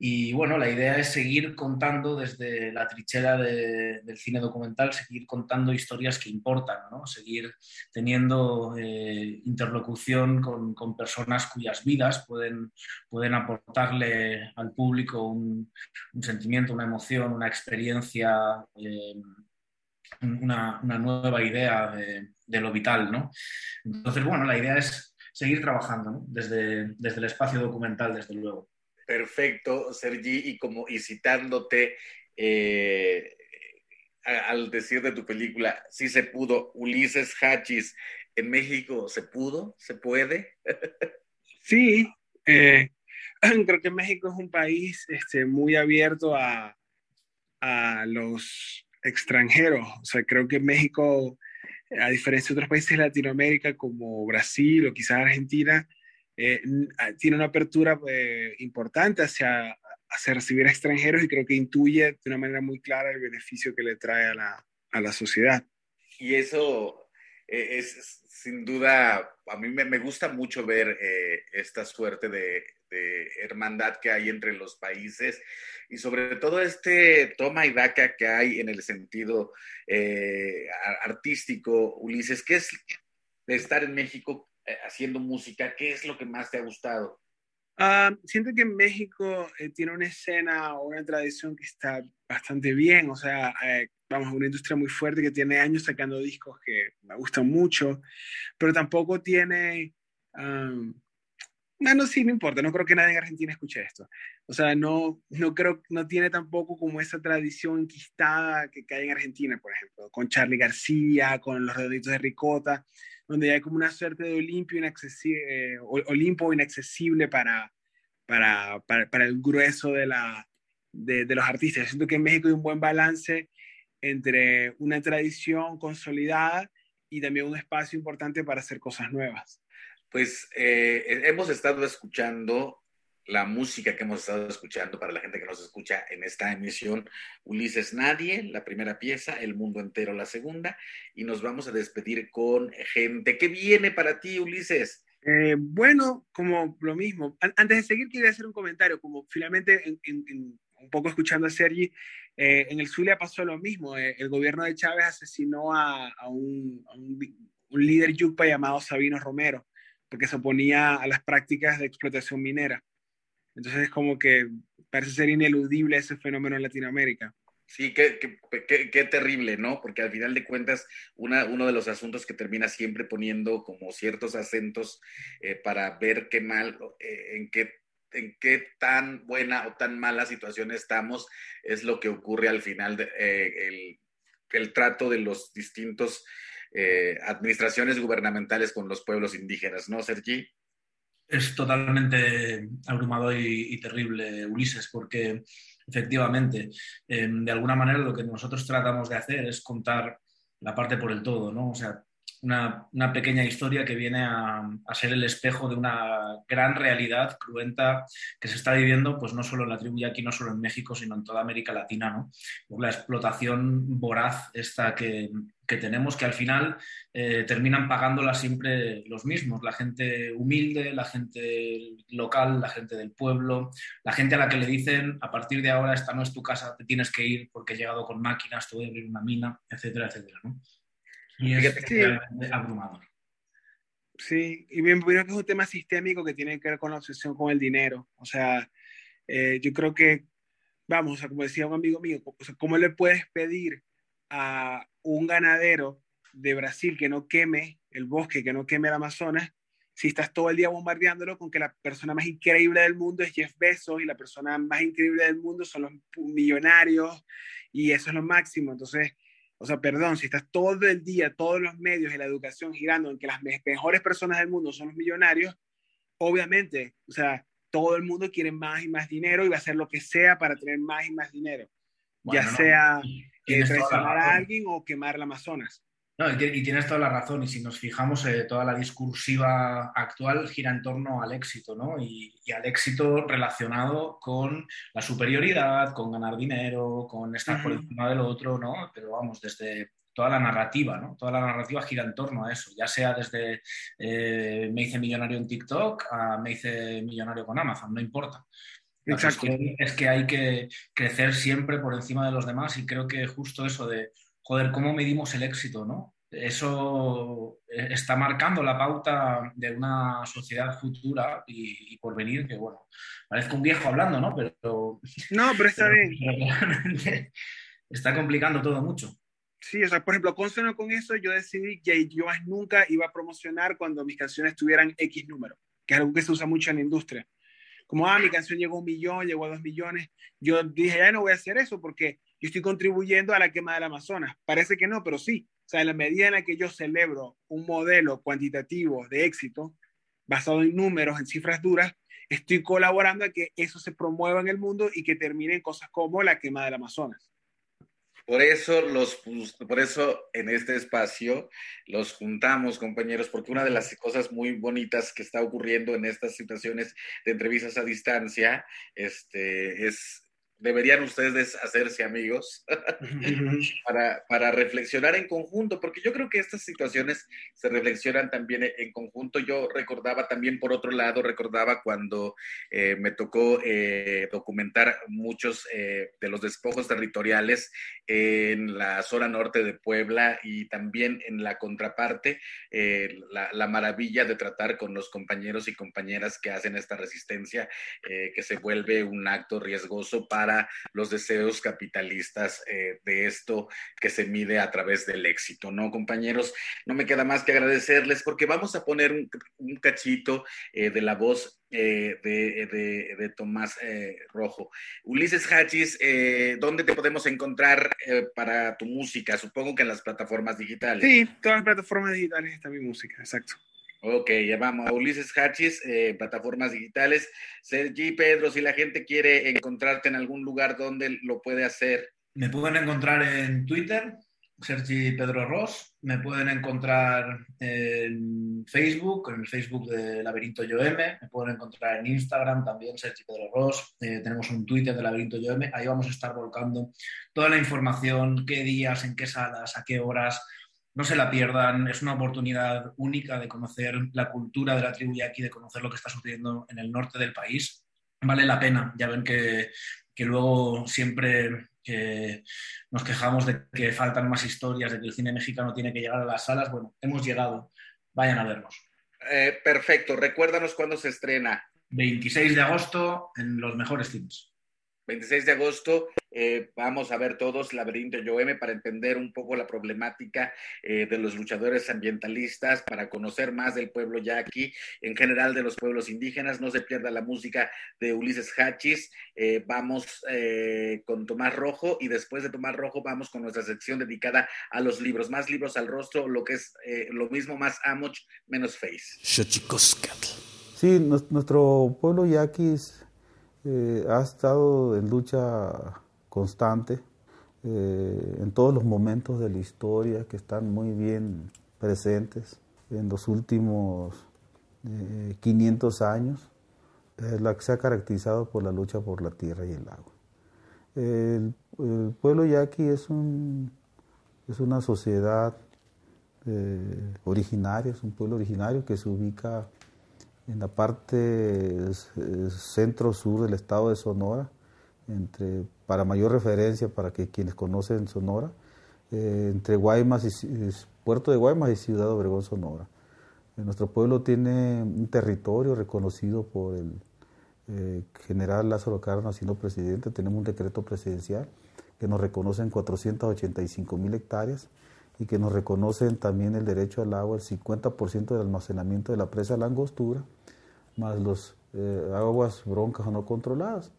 Y bueno, la idea es seguir contando desde la trinchera del cine documental, seguir contando historias que importan, ¿no? seguir teniendo eh, interlocución con, con, personas cuyas vidas pueden, pueden aportarle al público un, sentimiento, una emoción, una experiencia, eh, una, una, nueva idea de, de, lo vital. ¿no? Entonces, bueno, la idea es seguir trabajando desde, desde el espacio documental, desde luego. Perfecto, Sergi, y como y citándote eh, al decir de tu película, sí se pudo, Ulises Hachis, ¿en México se pudo? ¿Se puede? <laughs> sí, eh, <clears throat> creo que México es un país este, muy abierto a, a los extranjeros. O sea, creo que México a diferencia de otros países de Latinoamérica como Brasil o quizás Argentina, eh, tiene una apertura eh, importante hacia, hacia, recibir a extranjeros y creo que intuye de una manera muy clara el beneficio que le trae a la, a la sociedad. Y eso eh, es sin duda, a mí me, me gusta mucho ver esta suerte de, hermandad que hay entre los países y sobre todo este toma y daca que hay en el sentido eh, artístico, Ulises, ¿qué es de estar en México eh, haciendo música? ¿Qué es lo que más te ha gustado? Ah, siento que México eh, tiene una escena o una tradición que está bastante bien, o sea, vamos, una industria muy fuerte que tiene años sacando discos que me gustan mucho, pero tampoco tiene... No, no, sí, no importa, no creo que nadie en Argentina escuche esto. O sea, no, no creo, no tiene tampoco como esa tradición enquistada que, hay en Argentina, por ejemplo, con Charlie García, con los redonditos de Ricota, donde hay como una suerte de eh, Olimpo inaccesible para, para, para, el grueso de, la, de los artistas. Yo siento que en México hay un buen balance entre una tradición consolidada y también un espacio importante para hacer cosas nuevas pues eh, hemos estado escuchando la música que hemos estado escuchando para la gente que nos escucha en esta emisión. Ulises Nadie, la primera pieza, El Mundo Entero, la segunda, y nos vamos a despedir con gente. ¿Qué viene para ti, Ulises? Eh, bueno, como lo mismo. Antes de seguir, quería hacer un comentario, como finalmente, un poco escuchando a Sergi, eh, en el Zulia pasó lo mismo. el gobierno de Chávez asesinó a, un, líder yucpa llamado Sabino Romero porque se oponía a las prácticas de explotación minera. Entonces es como que parece ser ineludible ese fenómeno en Latinoamérica. Sí, qué, qué, qué, terrible, ¿no? Porque al final de cuentas, una, uno de los asuntos que termina siempre poniendo como ciertos acentos eh, para ver qué mal, eh, en, qué, en qué tan buena o tan mala situación estamos, es lo que ocurre al final, de, eh, el, el, trato de los distintos eh, administraciones gubernamentales con los pueblos indígenas, ¿no, Sergi? Es totalmente abrumador y, terrible, Ulises, porque efectivamente, em, de alguna manera lo que nosotros tratamos de hacer es contar la parte por el todo, ¿no? O sea, una, pequeña historia que viene a, ser el espejo de una gran realidad cruenta que se está viviendo, pues no solo en la tribu aquí, no solo en México, sino en toda América Latina, ¿no? La explotación voraz esta que, tenemos, que al final eh, terminan pagándola siempre los mismos, la gente humilde, la gente local, la gente del pueblo, la gente a la que le dicen, a partir de ahora esta no es tu casa, te tienes que ir porque he llegado con máquinas, te voy a abrir una mina, etcétera, etcétera, ¿no? Y es sí. abrumador. Sí, y bien, creo que es un tema sistémico que tiene que ver con la obsesión con el dinero. O sea, eh, yo creo que, vamos, como decía un amigo mío, ¿cómo le puedes pedir a un ganadero de Brasil que no queme el bosque, que no queme el Amazonas, si estás todo el día bombardeándolo con que la persona más increíble del mundo es Jeff Bezos y la persona más increíble del mundo son los millonarios y eso es lo máximo. Entonces, o sea, perdón, si estás todo el día, todos los medios y la educación girando en que las mejores personas del mundo son los millonarios, obviamente, o sea, todo el mundo quiere más y más dinero y va a hacer lo que sea para tener más y más dinero. ya sea eh, traicionar a alguien o quemar el Amazonas. No, y tienes toda la razón, y si nos fijamos, eh, toda la discursiva actual gira en torno al éxito, ¿no? Y, al éxito relacionado con la superioridad, con ganar dinero, con estar por encima del otro, ¿no? Pero vamos, desde toda la narrativa, ¿no? Toda la narrativa gira en torno a eso, ya sea desde eh, me hice millonario en TikTok a me hice millonario con Amazon, no importa. Exacto. es que hay que crecer siempre por encima de los demás y creo que justo eso de joder, ¿cómo medimos el éxito, no? Eso eh, está marcando la pauta de una sociedad futura y, por venir, que bueno, parezco un viejo hablando, ¿no? Pero. No, pero está bien. <laughs> está complicando todo mucho. Sí, o sea, por ejemplo, consono con eso, yo decidí que yo nunca iba a promocionar cuando mis canciones tuvieran X número, que es algo que se usa mucho en la industria. Como, ah, mi canción llegó a un millón, llegó a dos millones. Yo dije, ya no voy a hacer eso porque yo estoy contribuyendo a la quema del Amazonas. Parece que no, pero sí. O sea, en la medida en la que yo celebro un modelo cuantitativo de éxito basado en números, en cifras duras, estoy colaborando a que eso se promueva en el mundo y que termine cosas como la quema del Amazonas. Por eso, los, por eso en este espacio los juntamos, compañeros, porque una de las cosas muy bonitas que está ocurriendo en estas situaciones de entrevistas a distancia este, es deberían ustedes hacerse amigos <laughs> para, para, reflexionar en conjunto, porque yo creo que estas situaciones se reflexionan también en conjunto. Yo recordaba también, por otro lado, recordaba cuando eh, me tocó eh, documentar muchos eh, de los despojos territoriales en la zona norte de Puebla y también en la contraparte, la, la, maravilla de tratar con los compañeros y compañeras que hacen esta resistencia, que se vuelve un acto riesgoso para los deseos capitalistas eh, de esto que se mide a través del éxito, ¿no, compañeros? No me queda más que agradecerles porque vamos a poner un, cachito eh, de la voz eh, de, Tomás Rojo. Ulises Hachis, ¿dónde te podemos encontrar para tu música? Supongo que en las plataformas digitales. Sí, todas las plataformas digitales está mi música, exacto. Ok, ya vamos a Ulises Hachis, eh, plataformas digitales. Sergi, Pedro, si la gente quiere encontrarte en algún lugar, ¿dónde lo puede hacer? Me pueden encontrar en Twitter, Sergi Pedro Ross. Me pueden encontrar en Facebook, en el Facebook de Laberinto Yoeme. Me pueden encontrar en Instagram también, Sergi Pedro Ross. Eh, tenemos un Twitter de Laberinto Yoeme. Ahí vamos a estar volcando toda la información, qué días, en qué salas, a qué horas no se la pierdan, es una oportunidad única de conocer la cultura de la tribu yaqui, de conocer lo que está sucediendo en el norte del país. Vale la pena, ya ven que, luego siempre que nos quejamos de que faltan más historias, de que el cine mexicano tiene que llegar a las salas, bueno, hemos llegado, vayan a vernos. Eh, perfecto, recuérdanos cuándo se estrena. 26 de agosto en los mejores cines. 26 de agosto eh, vamos a ver todos Laberinto Yoeme para entender un poco la problemática eh, de los luchadores ambientalistas, para conocer más del pueblo yaqui, en general de los pueblos indígenas. No se pierda la música de Ulises Hachis. Eh, vamos con Tomás Rojo y después de Tomás Rojo vamos con nuestra sección dedicada a los libros. Más libros al rostro, lo que es lo mismo, más Amoch, menos Face. Sí, nuestro pueblo yaquis eh, ha estado en lucha constante eh, en todos los momentos de la historia que están muy bien presentes en los últimos 500 eh, años, la que se ha caracterizado por la lucha por la tierra y el agua. El, pueblo yaqui es, un, es una sociedad originaria, es un pueblo originario que se ubica en la parte centro-sur del estado de Sonora, entre, para mayor referencia para que quienes conocen Sonora, eh, entre Guaymas y, Puerto de Guaymas y Ciudad Obregón, Sonora. Eh, nuestro pueblo tiene un territorio reconocido por el eh, general Lázaro Cárdenas siendo presidente, tenemos un decreto presidencial que nos reconoce en 485 mil hectáreas y que nos reconocen también el derecho al agua, el 50% del almacenamiento de la presa Langostura, más eh, aguas broncas o no controladas.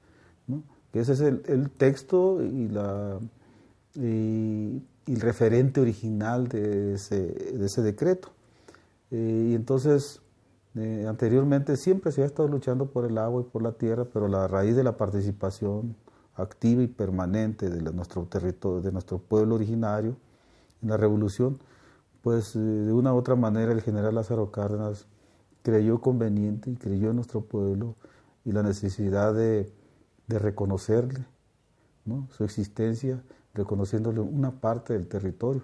¿No? ese es el, texto y, la, el referente original de ese, de ese decreto. Eh, y entonces, eh, anteriormente siempre se ha estado luchando por el agua y por la tierra, pero la raíz de la participación activa y permanente de nuestro territorio, de nuestro pueblo originario, en la revolución, pues eh, de una u otra manera el general Lázaro Cárdenas creyó conveniente y creyó en nuestro pueblo y la necesidad de, reconocerle su existencia, reconociéndole una parte del territorio.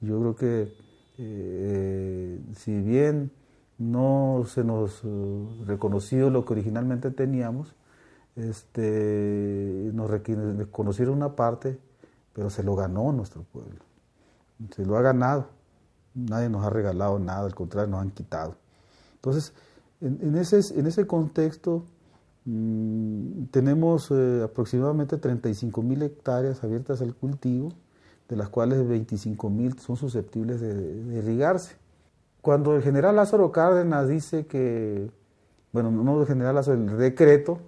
Yo creo que eh, si bien no se nos uh, reconoció lo que originalmente teníamos, este, nos reconocieron una parte, pero se lo ganó nuestro pueblo se lo ha ganado. Nadie nos ha regalado nada, al contrario, nos han quitado. Entonces, en, ese, en ese contexto, mm, tenemos eh, aproximadamente 35 mil hectáreas abiertas al cultivo, de las cuales 25 mil son susceptibles de, irrigarse. Cuando el general Lázaro Cárdenas dice que, bueno, no el general Lázaro, el decreto,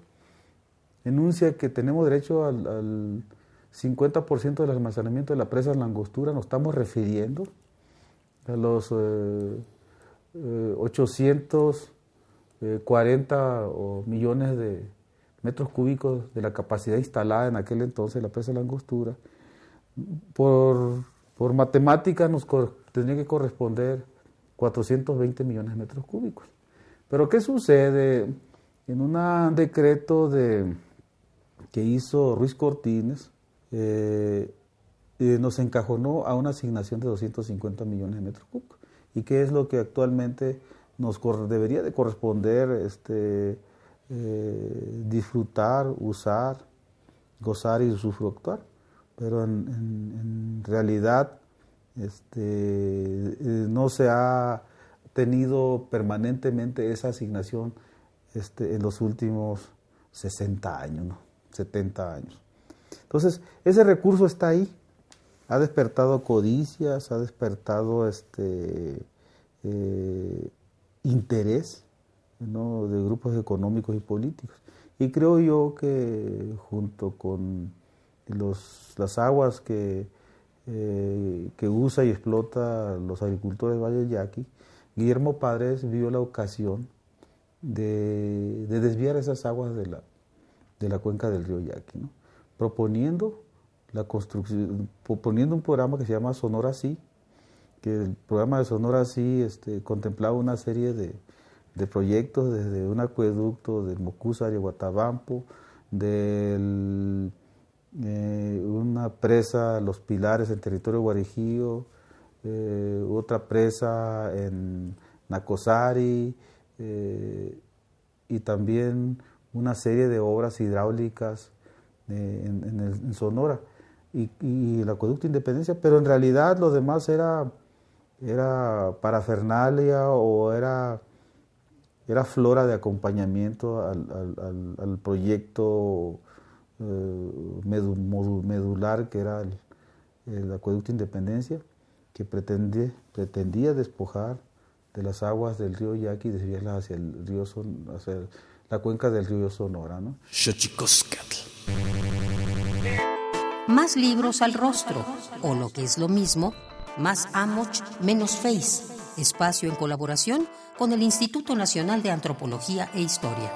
enuncia que tenemos derecho al 50% del almacenamiento de la presa en la angostura, nos estamos refiriendo a los 840 eh, eh, millones de metros cúbicos de la capacidad instalada en aquel entonces la presa de la angostura. Por, por matemáticas nos tendría que corresponder 420 millones de metros cúbicos. Pero ¿qué sucede en un decreto de que hizo Ruiz Cortines eh, nos encajonó a una asignación de 250 millones de metros cúbicos. ¿Y qué es lo que actualmente nos debería de corresponder este, eh, disfrutar, usar, gozar y usufructuar? Pero en, realidad este, eh, no se ha tenido permanentemente esa asignación este, en los últimos 60 años, ¿no? 70 años. Entonces, ese recurso está ahí, ha despertado codicias, ha despertado este eh, interés de grupos económicos y políticos. Y creo yo que junto con los, las aguas que, eh, que usa y explota los agricultores de Valle Yaqui, Guillermo Padres vio la ocasión de, desviar esas aguas de la, de la cuenca del río Yaqui, proponiendo la construcción, proponiendo un programa que se llama Sonora Sí, que el programa de Sonora Sí este, contemplaba una serie de, proyectos desde un acueducto del Mocúzar y Guatabampo, de eh, una presa, Los Pilares en territorio guarijío, eh, otra presa en Nacosari eh, y también una serie de obras hidráulicas en, Sonora y, el acueducto Independencia, pero en realidad lo demás era, era parafernalia o era, era flora de acompañamiento al, proyecto medular que era el acueducto Independencia que pretendía, pretendía despojar de las aguas del río Yaqui y desviarlas hacia el río Son, hacia la cuenca del río Sonora, ¿no? Más libros al rostro, o lo que es lo mismo, más Amoch, menos Face, espacio en colaboración con el Instituto Nacional de Antropología e Historia.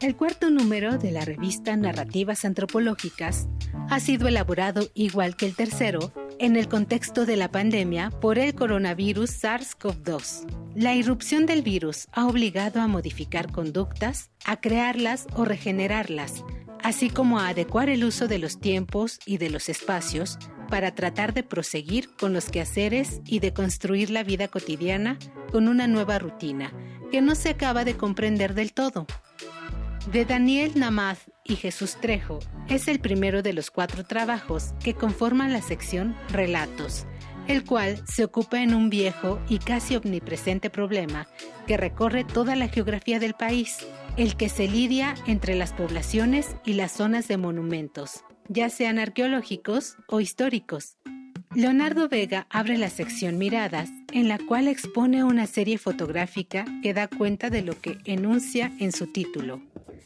El cuarto número de la revista Narrativas Antropológicas ha sido elaborado, igual que el tercero, en el contexto de la pandemia por el coronavirus SARS-CoV-2. La irrupción del virus ha obligado a modificar conductas, a crearlas o regenerarlas, así como a adecuar el uso de los tiempos y de los espacios para tratar de proseguir con los quehaceres y de construir la vida cotidiana con una nueva rutina que no se acaba de comprender del todo de Daniel Namaz y Jesús Trejo es el primero de los cuatro trabajos que conforman la sección Relatos, el cual se ocupa en un viejo y casi omnipresente problema que recorre toda la geografía del país, el que se lidia entre las poblaciones y las zonas de monumentos, ya sean arqueológicos o históricos. Leonardo Vega abre la sección Miradas, en la cual expone una serie fotográfica que da cuenta de lo que enuncia en su título,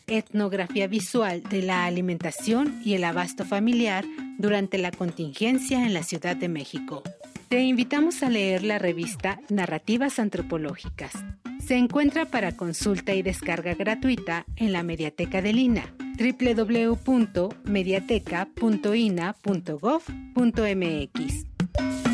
etnografía visual de la alimentación y el abasto familiar durante la contingencia en la Ciudad de México. Te invitamos a leer la revista Narrativas Antropológicas. Se encuentra para consulta y descarga gratuita en la Mediateca de Lina www.mediateca.ina.gov.mx.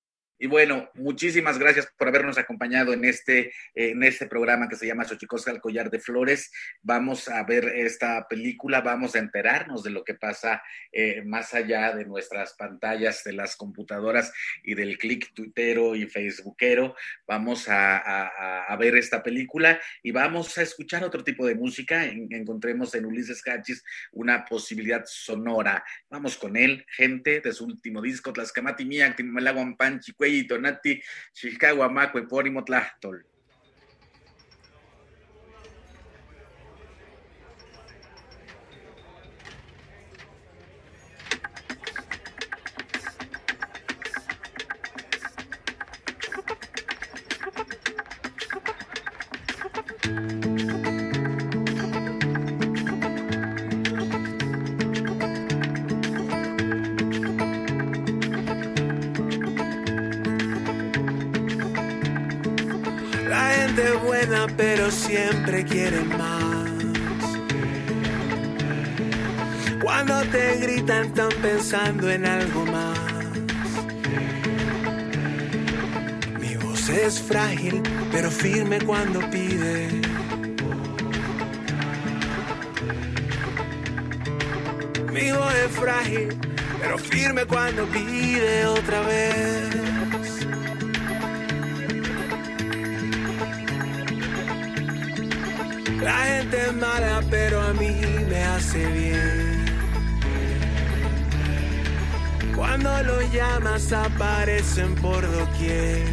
Y bueno, muchísimas gracias por habernos acompañado en este, en este programa que se llama Xochicosca al collar de flores. Vamos a ver esta película, vamos a enterarnos de lo que pasa eh, más allá de nuestras pantallas, de las computadoras y del clic tuitero y facebookero. Vamos a, ver esta película y vamos a escuchar otro tipo de música. encontremos en Ulises Cachis una posibilidad sonora. Vamos con él, gente, de su último disco, Tlascamati Mía, Timalaguan Cuellito, Nati, Chicago, Amacue, Porimo, están pensando en algo más. Mi voz es frágil, pero firme cuando pide. Mi voz es frágil, pero firme cuando pide otra vez. La gente es mala, pero a mí me hace bien. Cuando los llamas aparecen por doquier.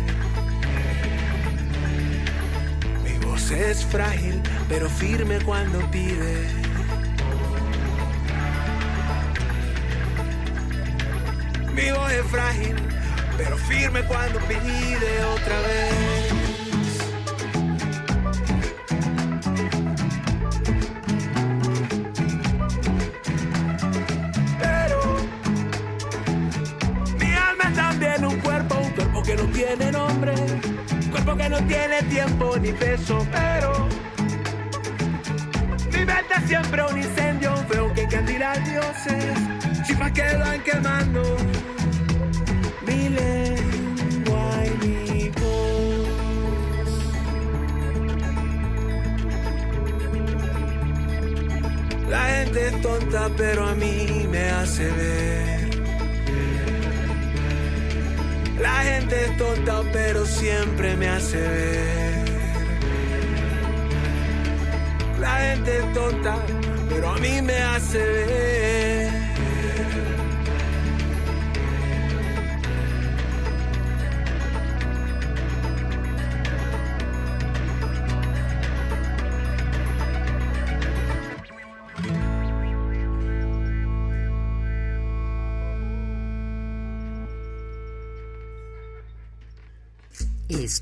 Mi voz es frágil, pero firme cuando pide. Mi voz es frágil, pero firme cuando pide otra vez. Tiene nombre, cuerpo que no tiene tiempo ni peso, pero mi mente siempre un incendio, veo que candila dioses, chispas que van quemando mi lengua y mi voz. La gente es tonta, pero a mí me hace ver. La gente es tonta, pero siempre me hace ver. La gente es tonta, pero a mí me hace ver.